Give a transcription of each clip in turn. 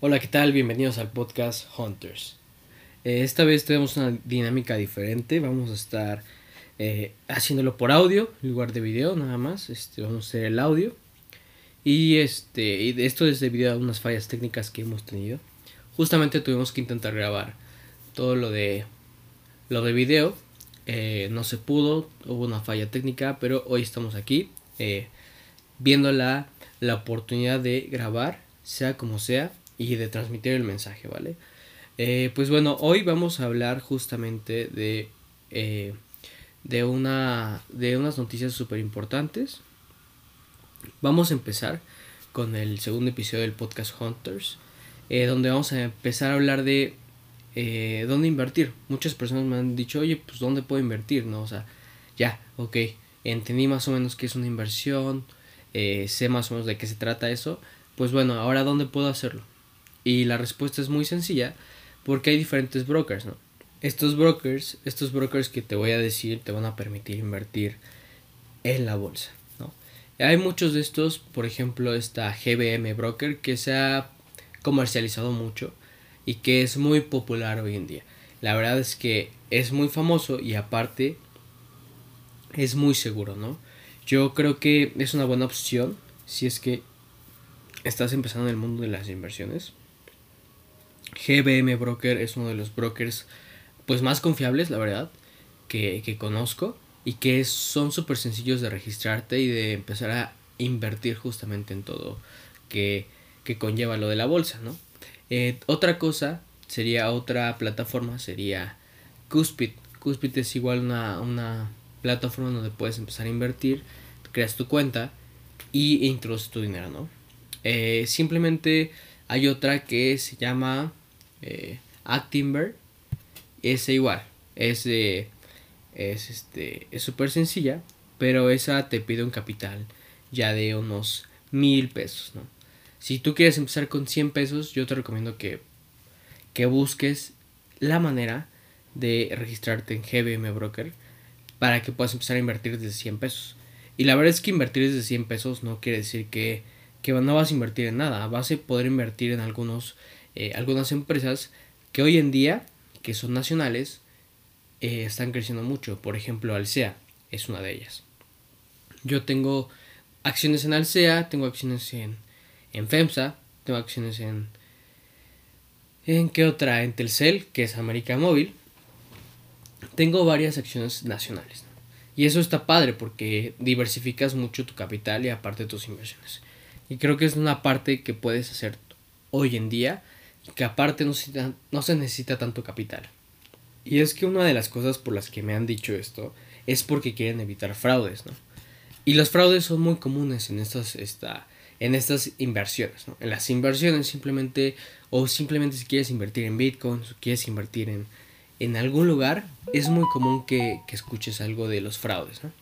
Hola, ¿qué tal? Bienvenidos al podcast Hunters. Eh, esta vez tenemos una dinámica diferente. Vamos a estar eh, haciéndolo por audio en lugar de video, nada más. Este, vamos a hacer el audio. Y este, esto es debido a unas fallas técnicas que hemos tenido. Justamente tuvimos que intentar grabar todo lo de lo de video. Eh, no se pudo, hubo una falla técnica, pero hoy estamos aquí viendo la, la oportunidad de grabar, sea como sea, y de transmitir el mensaje, ¿vale? Eh, pues bueno, hoy vamos a hablar justamente de, eh, de, una, de unas noticias súper importantes. Vamos a empezar con el segundo episodio del podcast Hunters, eh, donde vamos a empezar a hablar de dónde invertir. Muchas personas me han dicho, oye, pues dónde puedo invertir, ¿no? O sea, ya, ok, entendí más o menos qué es una inversión, sé más o menos de qué se trata eso. Pues bueno, ahora dónde puedo hacerlo. Y la respuesta es muy sencilla porque hay diferentes brokers. Estos brokers, estos brokers que te voy a decir te van a permitir invertir en la bolsa. Hay muchos de estos, por ejemplo, esta GBM Broker que se ha comercializado mucho y que es muy popular hoy en día. La verdad es que es muy famoso y aparte es muy seguro, ¿no? Yo creo que es una buena opción si es que estás empezando en el mundo de las inversiones. GBM Broker es uno de los brokers pues más confiables, la verdad, que, conozco y que son súper sencillos de registrarte y de empezar a invertir justamente en todo que, conlleva lo de la bolsa, ¿no? Eh, otra cosa sería, otra plataforma sería Cuspid. Cuspid es igual una, una plataforma donde puedes empezar a invertir, creas tu cuenta y introduces tu dinero, ¿no? Eh, simplemente hay otra que se llama eh, Actimber es igual, es, es este, es súper sencilla, pero esa te pide un capital ya de unos mil pesos, ¿no? Si tú quieres empezar con 100 pesos, yo te recomiendo que, que busques la manera de registrarte en GBM Broker para que puedas empezar a invertir desde 100 pesos. Y la verdad es que invertir desde 100 pesos no quiere decir que, que no vas a invertir en nada, vas a poder invertir en algunos eh, algunas empresas que hoy en día, que son nacionales, eh, están creciendo mucho. Por ejemplo, Alsea es una de ellas. Yo tengo acciones en Alsea, tengo acciones en, en FEMSA, tengo acciones en... ¿En qué otra? En Telcel, que es América Móvil. Tengo varias acciones nacionales. Y eso está padre porque diversificas mucho tu capital y aparte tus inversiones. Y creo que es una parte que puedes hacer hoy en día que aparte no se, no se necesita tanto capital. Y es que una de las cosas por las que me han dicho esto es porque quieren evitar fraudes, ¿no? Y los fraudes son muy comunes en estas, esta, en estas inversiones, ¿no? En las inversiones simplemente, o simplemente si quieres invertir en Bitcoin, o quieres invertir en, en algún lugar, es muy común que, que escuches algo de los fraudes, ¿no?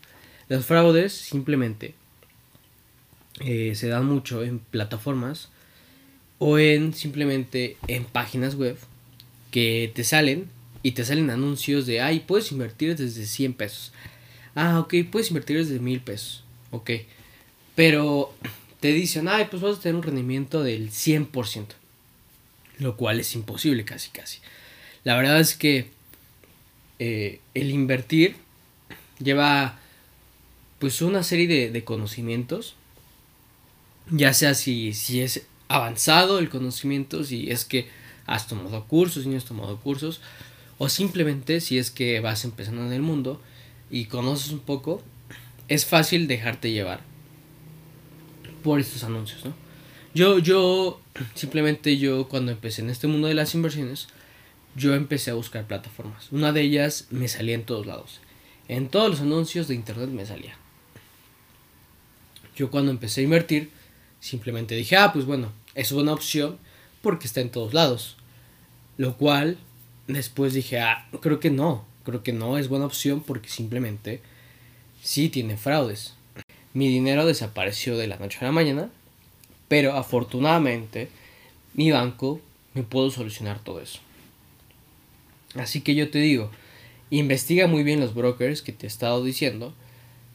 Los fraudes simplemente eh, se dan mucho en plataformas o en simplemente en páginas web que te salen y te salen anuncios de, ay, puedes invertir desde 100 pesos. Ah, ok, puedes invertir desde 1000 pesos. Ok. Pero te dicen, ay, pues vas a tener un rendimiento del 100%. Lo cual es imposible casi, casi. La verdad es que eh, el invertir lleva pues una serie de, de conocimientos. Ya sea si, si es avanzado el conocimiento, si es que has tomado cursos, si no has tomado cursos, o simplemente si es que vas empezando en el mundo y conoces un poco, es fácil dejarte llevar por estos anuncios, ¿no? Yo, yo, simplemente yo cuando empecé en este mundo de las inversiones, yo empecé a buscar plataformas. Una de ellas me salía en todos lados. En todos los anuncios de internet me salía. Yo cuando empecé a invertir, Simplemente dije, ah, pues bueno, es una opción porque está en todos lados. Lo cual después dije, ah, creo que no, creo que no es buena opción porque simplemente sí tiene fraudes. Mi dinero desapareció de la noche a la mañana, pero afortunadamente mi banco me pudo solucionar todo eso. Así que yo te digo, investiga muy bien los brokers que te he estado diciendo,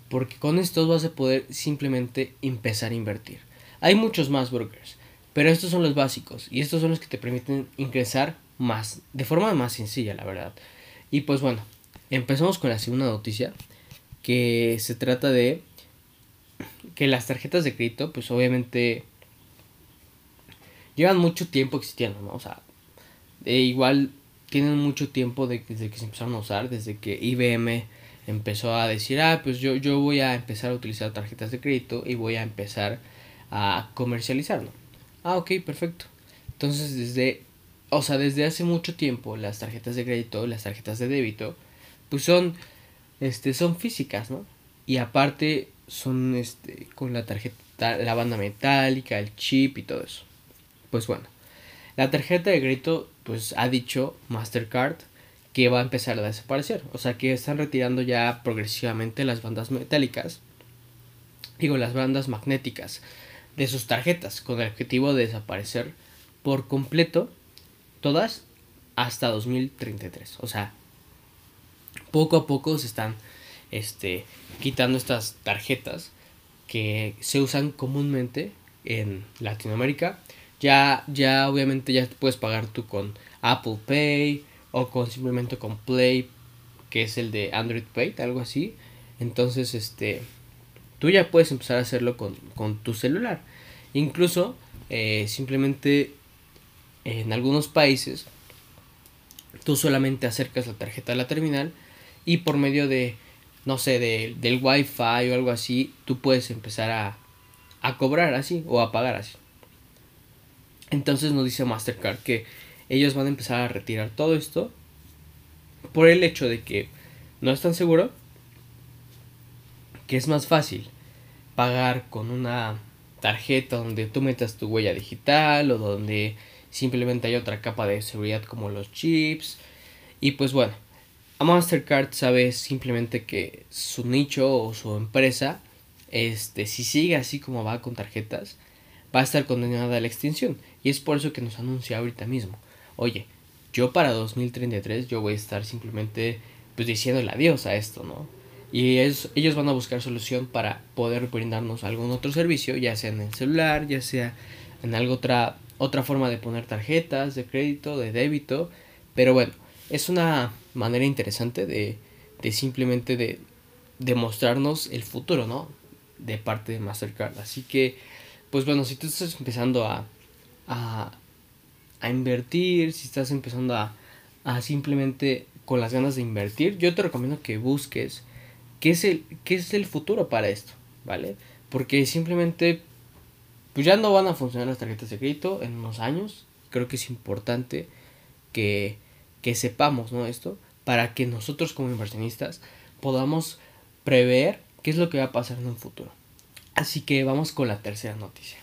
porque con estos vas a poder simplemente empezar a invertir. Hay muchos más brokers. Pero estos son los básicos y estos son los que te permiten ingresar más, de forma más sencilla, la verdad. Y pues bueno, empezamos con la segunda noticia, que se trata de que las tarjetas de crédito, pues obviamente llevan mucho tiempo existiendo, ¿no? O sea, igual tienen mucho tiempo de, desde que se empezaron a usar, desde que IBM empezó a decir, ah, pues yo, yo voy a empezar a utilizar tarjetas de crédito y voy a empezar a comercializarlo. Ah, ok, perfecto. Entonces, desde, o sea, desde hace mucho tiempo las tarjetas de crédito, las tarjetas de débito, pues son, este, son físicas, ¿no? Y aparte son, este, con la tarjeta, la banda metálica, el chip y todo eso. Pues bueno, la tarjeta de crédito, pues ha dicho Mastercard que va a empezar a desaparecer. O sea que están retirando ya progresivamente las bandas metálicas, digo, las bandas magnéticas de sus tarjetas con el objetivo de desaparecer por completo todas hasta 2033. O sea, poco a poco se están este, quitando estas tarjetas que se usan comúnmente en Latinoamérica. Ya, ya obviamente ya puedes pagar tú con Apple Pay, o con simplemente con Play, que es el de Android Pay, algo así. Entonces, este, tú ya puedes empezar a hacerlo con, tu celular. Incluso, eh, simplemente en algunos países, tú solamente acercas la tarjeta a la terminal y por medio de, no sé, de, del Wi-Fi o algo así, tú puedes empezar a, a cobrar así o a pagar así. Entonces nos dice Mastercard que ellos van a empezar a retirar todo esto por el hecho de que no están seguros que es más fácil pagar con una tarjeta donde tú metas tu huella digital o donde simplemente hay otra capa de seguridad como los chips. Y pues bueno a Mastercard sabe simplemente que su nicho o su empresa este si sigue así como va con tarjetas va a estar condenada a la extinción. Y es por eso que nos anuncia ahorita mismo. Oye, yo para 2033 yo voy a estar simplemente pues diciéndole adiós a esto, ¿no? Y ellos van a buscar solución para poder brindarnos algún otro servicio, ya sea en el celular, ya sea en alguna otra, otra forma de poner tarjetas de crédito, de débito. Pero bueno, es una manera interesante de, de simplemente de demostrarnos el futuro, ¿no? De parte de Mastercard. Así que, pues bueno, si tú estás empezando a, a, a invertir, si estás empezando a, a simplemente con las ganas de invertir, yo te recomiendo que busques qué es el, qué es el futuro para esto, ¿vale? Porque simplemente pues ya no van a funcionar las tarjetas de crédito en unos años. Creo que es importante que, que sepamos ¿no? esto para que nosotros como inversionistas podamos prever qué es lo que va a pasar en un futuro. Así que vamos con la tercera noticia.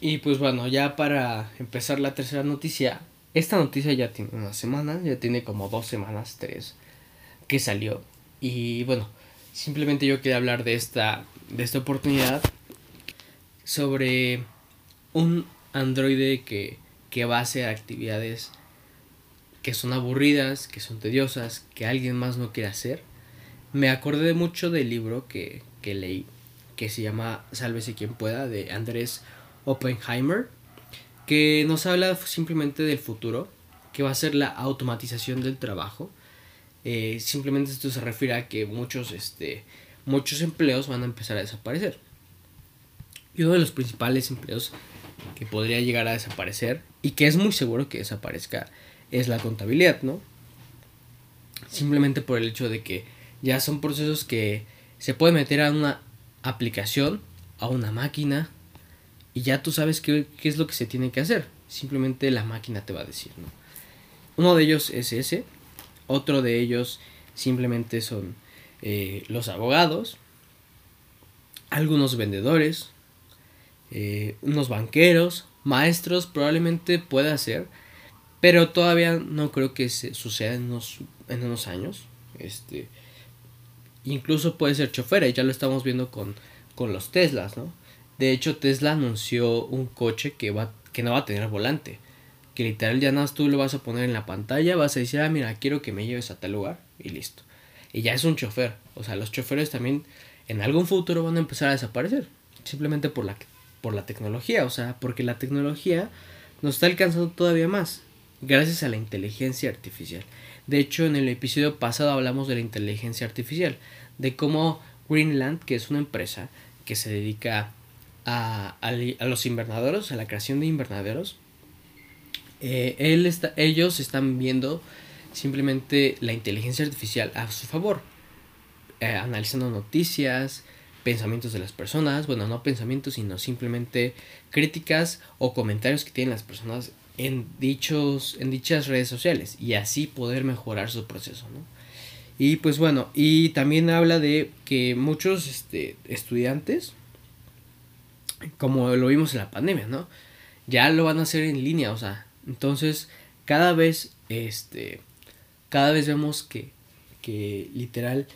Y pues bueno, ya para empezar la tercera noticia, esta noticia ya tiene una semana, ya tiene como dos semanas, tres, que salió. Y bueno, simplemente yo quería hablar de esta, de esta oportunidad sobre un androide que, que va a hacer actividades que son aburridas, que son tediosas, que alguien más no quiere hacer. Me acordé mucho del libro que, que leí, que se llama Sálvese quien pueda, de Andrés Oppenheimer, que nos habla simplemente del futuro, que va a ser la automatización del trabajo. Eh, simplemente esto se refiere a que muchos, este, muchos empleos van a empezar a desaparecer. Y uno de los principales empleos que podría llegar a desaparecer y que es muy seguro que desaparezca es la contabilidad, ¿no? Simplemente por el hecho de que ya son procesos que se puede meter a una aplicación, a una máquina, y ya tú sabes qué, es lo que se tiene que hacer. Simplemente la máquina te va a decir, ¿no? Uno de ellos es ese, otro de ellos simplemente son eh, los abogados, algunos vendedores, eh, unos banqueros, maestros, probablemente pueda ser, pero todavía no creo que se suceda en unos, en unos años. Este, incluso puede ser chofer, ya lo estamos viendo con, con los Teslas, ¿no? De hecho, Tesla anunció un coche que, va, que no va a tener volante. Que literal ya nada más tú lo vas a poner en la pantalla, vas a decir, ah, mira, quiero que me lleves a tal lugar y listo. Y ya es un chofer. O sea, los choferes también en algún futuro van a empezar a desaparecer. Simplemente por la por la tecnología, o sea, porque la tecnología nos está alcanzando todavía más gracias a la inteligencia artificial. De hecho, en el episodio pasado hablamos de la inteligencia artificial, de cómo Greenland, que es una empresa que se dedica a, a, los invernaderos, a la creación de invernaderos, eh, él está, ellos están viendo simplemente la inteligencia artificial a su favor, eh, analizando noticias, pensamientos de las personas, bueno, no pensamientos, sino simplemente críticas o comentarios que tienen las personas en dichos en dichas redes sociales y así poder mejorar su proceso, ¿no? Y pues bueno, y también habla de que muchos este, estudiantes, como lo vimos en la pandemia, ¿no? Ya lo van a hacer en línea, o sea, entonces cada vez, este, cada vez vemos que, que literal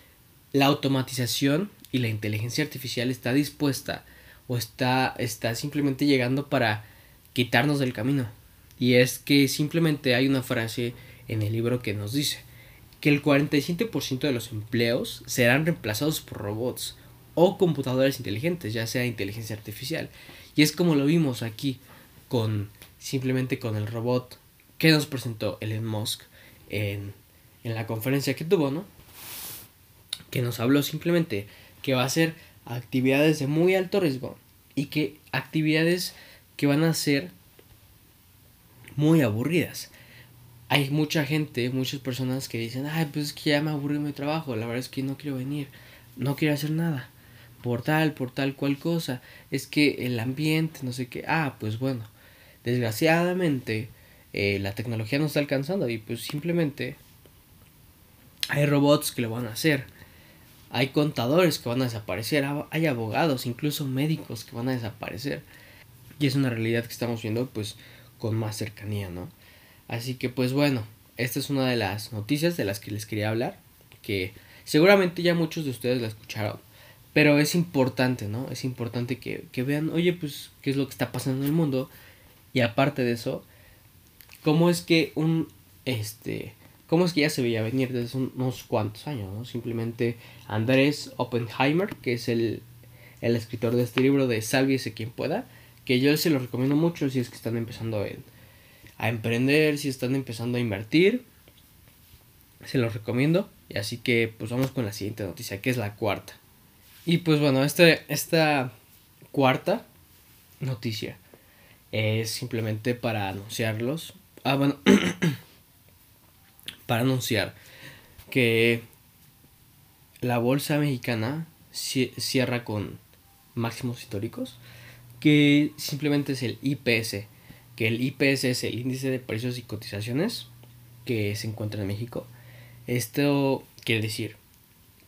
la automatización y la inteligencia artificial está dispuesta o está, está simplemente llegando para quitarnos del camino. Y es que simplemente hay una frase en el libro que nos dice que el 47% de los empleos serán reemplazados por robots o computadores inteligentes, ya sea inteligencia artificial. Y es como lo vimos aquí con simplemente con el robot que nos presentó Elon Musk en, en la conferencia que tuvo, ¿no? Que nos habló simplemente que va a ser actividades de muy alto riesgo y que actividades que van a ser muy aburridas. Hay mucha gente, muchas personas que dicen, ay, pues es que ya me aburrí mi trabajo, la verdad es que no quiero venir, no quiero hacer nada, por tal, por tal cual cosa, es que el ambiente, no sé qué, ah, pues bueno, desgraciadamente eh, la tecnología no está alcanzando y pues simplemente hay robots que lo van a hacer, hay contadores que van a desaparecer, hay abogados, incluso médicos que van a desaparecer. Y es una realidad que estamos viendo pues con más cercanía, ¿no? Así que pues bueno, esta es una de las noticias de las que les quería hablar, que seguramente ya muchos de ustedes la escucharon, pero es importante, ¿no? Es importante que, que vean, oye, pues, qué es lo que está pasando en el mundo, y aparte de eso, cómo es que un, este, cómo es que ya se veía venir desde unos cuantos años. Simplemente Andrés Oppenheimer, que es el, el escritor de este libro de Sálviese quien pueda, que yo se lo recomiendo mucho si es que están empezando a emprender, si están empezando a invertir, se los recomiendo. Y así que pues vamos con la siguiente noticia, que es la cuarta. Y pues bueno, este, esta cuarta noticia es simplemente para anunciarlos. Ah, bueno. para anunciar que la bolsa mexicana cierra con máximos históricos, que simplemente es el IPS, que el IPS es el índice de precios y cotizaciones que se encuentra en México. Esto quiere decir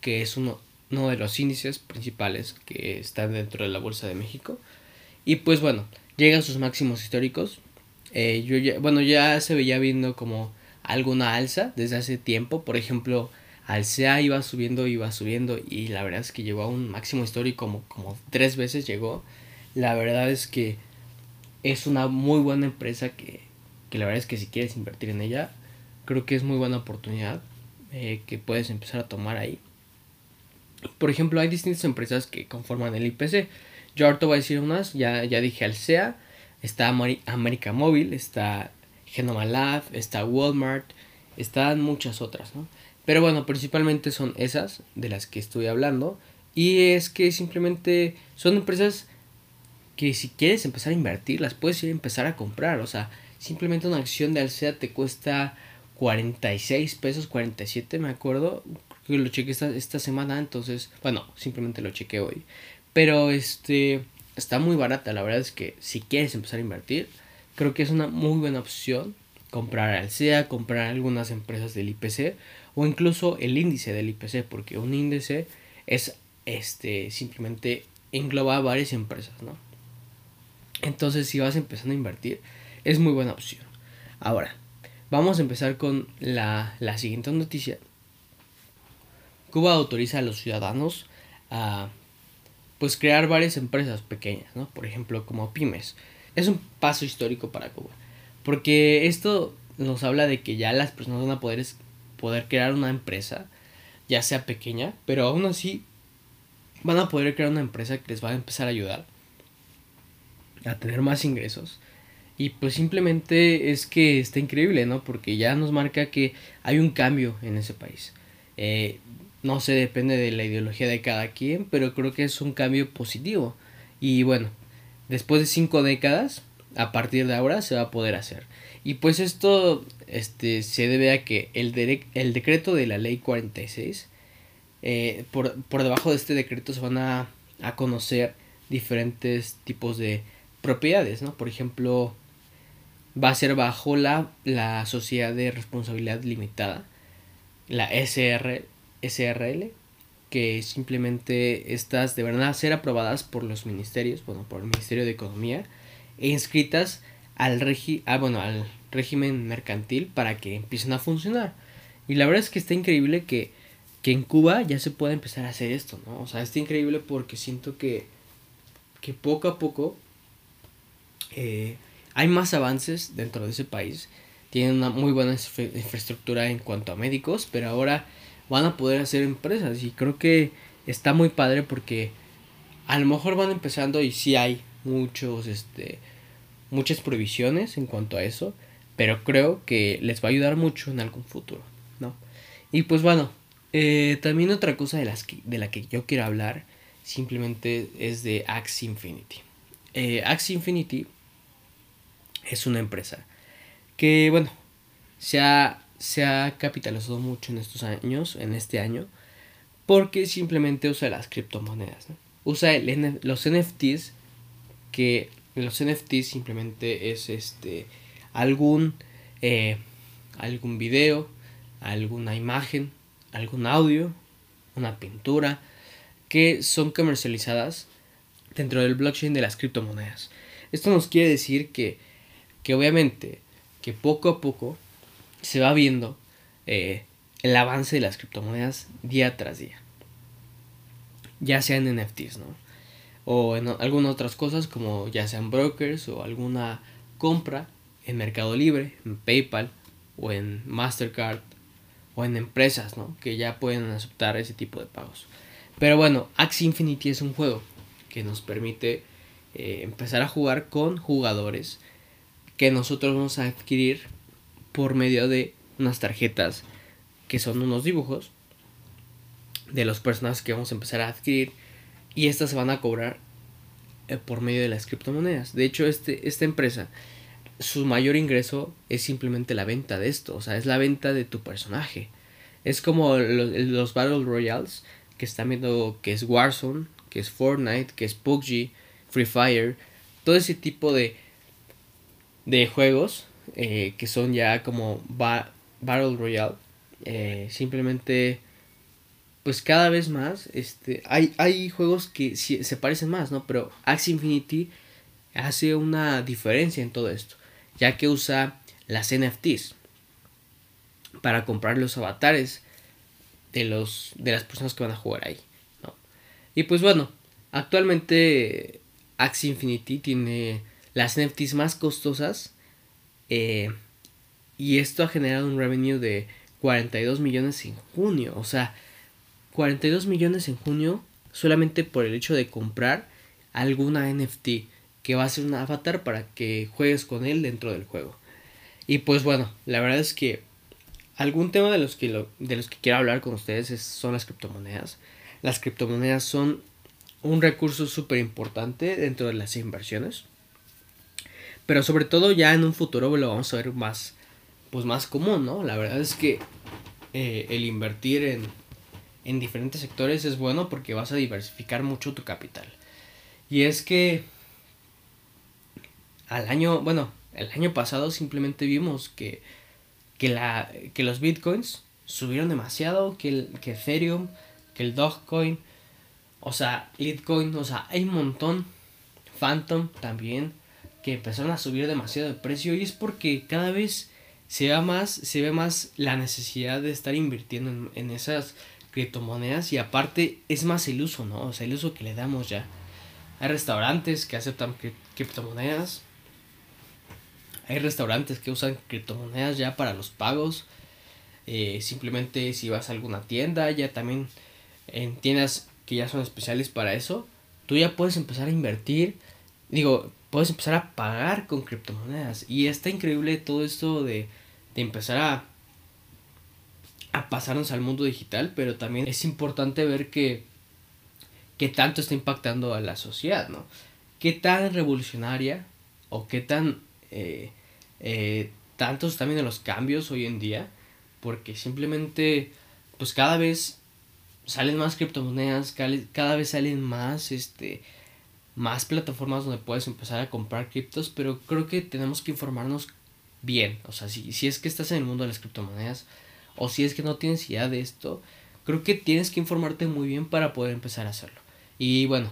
que es uno, uno de los índices principales que están dentro de la Bolsa de México. Y pues bueno, llega a sus máximos históricos. Eh, yo bueno, ya se veía viendo como alguna alza desde hace tiempo. Por ejemplo, Alsea iba subiendo, iba subiendo y la verdad es que llegó a un máximo histórico como, como tres veces llegó. La verdad es que es una muy buena empresa que, que la verdad es que si quieres invertir en ella, creo que es muy buena oportunidad eh, que puedes empezar a tomar ahí. Por ejemplo, hay distintas empresas que conforman el IPC. Yo ahorita voy a decir unas, ya, ya dije Alsea, está América Móvil, está Genoma Lab, está Walmart, están muchas otras, ¿no? Pero bueno, principalmente son esas de las que estoy hablando. Y es que simplemente son empresas que si quieres empezar a invertir, las puedes ir a empezar a comprar. O sea, simplemente una acción de Alsea te cuesta 46 pesos, 47 me acuerdo. Creo que lo chequé esta, esta semana, entonces, bueno, simplemente lo chequé hoy. Pero este, está muy barata, la verdad es que si quieres empezar a invertir, creo que es una muy buena opción comprar Alsea, comprar algunas empresas del IPC o incluso el índice del IPC, porque un índice es este simplemente engloba varias empresas, ¿no? Entonces, si vas empezando a invertir, es muy buena opción. Ahora, vamos a empezar con la, la siguiente noticia. Cuba autoriza a los ciudadanos a pues crear varias empresas pequeñas, ¿no? Por ejemplo, como pymes es un paso histórico para Cuba. Porque esto nos habla de que ya las personas van a poder, poder crear una empresa, ya sea pequeña, pero aún así van a poder crear una empresa que les va a empezar a ayudar a tener más ingresos. Y pues simplemente es que está increíble, ¿no? Porque ya nos marca que hay un cambio en ese país. Eh, no sé, depende de la ideología de cada quien, pero creo que es un cambio positivo. Y bueno, después de cinco décadas, a partir de ahora se va a poder hacer. Y pues esto este, se debe a que el, el decreto de la ley 46, eh, por, por debajo de este decreto se van a, a conocer diferentes tipos de propiedades, ¿no? Por ejemplo, va a ser bajo la, la sociedad de responsabilidad limitada, la SR, SRL, que simplemente estas deberán ser aprobadas por los ministerios, bueno, por el Ministerio de Economía, e inscritas al, regi ah, bueno, al régimen mercantil para que empiecen a funcionar. Y la verdad es que está increíble que, que en Cuba ya se pueda empezar a hacer esto, ¿no? O sea, está increíble porque siento que, que poco a poco eh, hay más avances dentro de ese país. Tienen una muy buena infraestructura en cuanto a médicos, pero ahora van a poder hacer empresas y creo que está muy padre porque a lo mejor van empezando y sí hay muchos este muchas provisiones en cuanto a eso, pero creo que les va a ayudar mucho en algún futuro, ¿no? Y pues bueno, eh, también otra cosa de, las de la que yo quiero hablar simplemente es de Axe Infinity. Eh, Infinity es una empresa que, bueno, se ha, se ha capitalizado mucho en estos años, en este año, porque simplemente usa las criptomonedas. Usa los NFTs, que los NFTs simplemente es este algún, eh, algún video, alguna imagen, algún audio, una pintura, que son comercializadas dentro del blockchain de las criptomonedas. Esto nos quiere decir que que obviamente que poco a poco se va viendo eh, el avance de las criptomonedas día tras día. Ya sea en NFTs, ¿no? O en algunas otras cosas como ya sean brokers o alguna compra en Mercado Libre, en PayPal o en Mastercard o en empresas, ¿no? Que ya pueden aceptar ese tipo de pagos. Pero bueno, Axie Infinity es un juego que nos permite eh, empezar a jugar con jugadores que nosotros vamos a adquirir por medio de unas tarjetas que son unos dibujos de los personajes que vamos a empezar a adquirir y estas se van a cobrar eh, por medio de las criptomonedas. De hecho, este, esta empresa, su mayor ingreso es simplemente la venta de esto, o sea, es la venta de tu personaje. Es como los, Battle Royales que están viendo que es Warzone, que es Fortnite, que es PUBG, Free Fire, todo ese tipo de de juegos eh, que son ya como Battle Royale. Eh, simplemente, pues cada vez más, este, hay, hay juegos que se parecen más, ¿no? Pero Axie Infinity hace una diferencia en todo esto, ya que usa las NFTs para comprar los avatares de, los, de las personas que van a jugar ahí, ¿no? Y pues bueno, actualmente Axie Infinity tiene las NFTs más costosas. Eh, y esto ha generado un revenue de 42 millones en junio. O sea, 42 millones en junio solamente por el hecho de comprar alguna NFT que va a ser un avatar para que juegues con él dentro del juego. Y pues bueno, la verdad es que algún tema de los que, de los que quiero hablar con ustedes son las criptomonedas. Las criptomonedas son un recurso súper importante dentro de las inversiones. Pero sobre todo ya en un futuro lo vamos a ver más, pues más común, ¿no? La verdad es que eh, el invertir en, en diferentes sectores es bueno porque vas a diversificar mucho tu capital. Y es que al año, bueno, el año pasado simplemente vimos que, que, la, que los bitcoins subieron demasiado, que, el, que Ethereum, que el Dogecoin, o sea, Litecoin, o sea, hay un montón, Phantom también, que empezaron a subir demasiado de precio y es porque cada vez se ve más, se ve más la necesidad de estar invirtiendo en, esas criptomonedas y aparte es más el uso, ¿no? O sea, el uso que le damos ya. Hay restaurantes que aceptan criptomonedas. Hay restaurantes que usan criptomonedas ya para los pagos. Eh, simplemente si vas a alguna tienda, ya también en tiendas que ya son especiales para eso, tú ya puedes empezar a invertir. Digo, puedes empezar a pagar con criptomonedas. Y está increíble todo esto de, de empezar a, a pasarnos al mundo digital, pero también es importante ver que, que tanto está impactando a la sociedad, ¿no? Qué tan revolucionaria o qué tan eh, eh, tantos también de los cambios hoy en día, porque simplemente, pues cada vez salen más criptomonedas, cada vez salen más, este, más plataformas donde puedes empezar a comprar criptos, pero creo que tenemos que informarnos bien, o sea, si, si es que estás en el mundo de las criptomonedas, o si es que no tienes idea de esto, creo que tienes que informarte muy bien para poder empezar a hacerlo. Y bueno,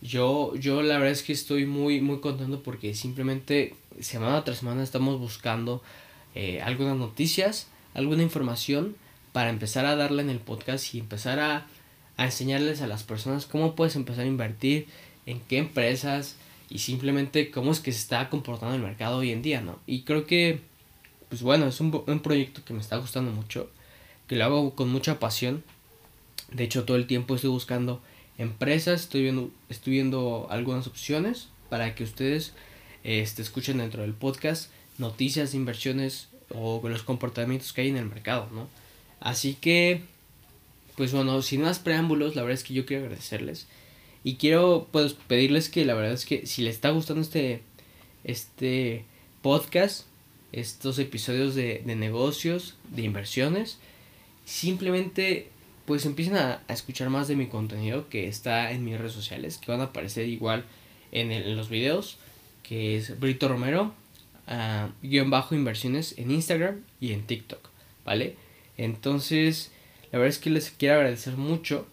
yo, yo la verdad es que estoy muy, muy contento porque simplemente semana tras semana estamos buscando eh, algunas noticias, alguna información para empezar a darla en el podcast y empezar a, a enseñarles a las personas cómo puedes empezar a invertir, en qué empresas y simplemente cómo es que se está comportando el mercado hoy en día, ¿no? Y creo que, pues bueno, es un, un proyecto que me está gustando mucho, que lo hago con mucha pasión. De hecho, todo el tiempo estoy buscando empresas, estoy viendo, estoy viendo algunas opciones para que ustedes este, escuchen dentro del podcast noticias inversiones o los comportamientos que hay en el mercado, ¿no? Así que, pues bueno, sin más preámbulos, la verdad es que yo quiero agradecerles y quiero pues pedirles que la verdad es que si les está gustando este, este podcast, estos episodios de, de negocios, de inversiones, simplemente pues empiecen a, escuchar más de mi contenido que está en mis redes sociales, que van a aparecer igual en, los videos, que es Brito Romero, uh, guion bajo inversiones en Instagram y en TikTok, ¿vale? Entonces, la verdad es que les quiero agradecer mucho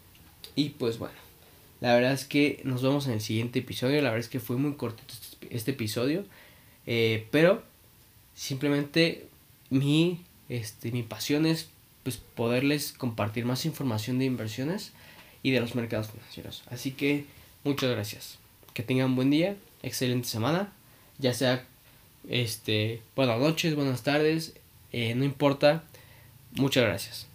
y pues bueno, la verdad es que nos vemos en el siguiente episodio, la verdad es que fue muy cortito este, este episodio, eh, pero simplemente mi, este, mi pasión es pues poderles compartir más información de inversiones y de los mercados financieros. Así que muchas gracias. Que tengan buen día, excelente semana, ya sea este buenas noches, buenas tardes, eh, no importa. Muchas gracias.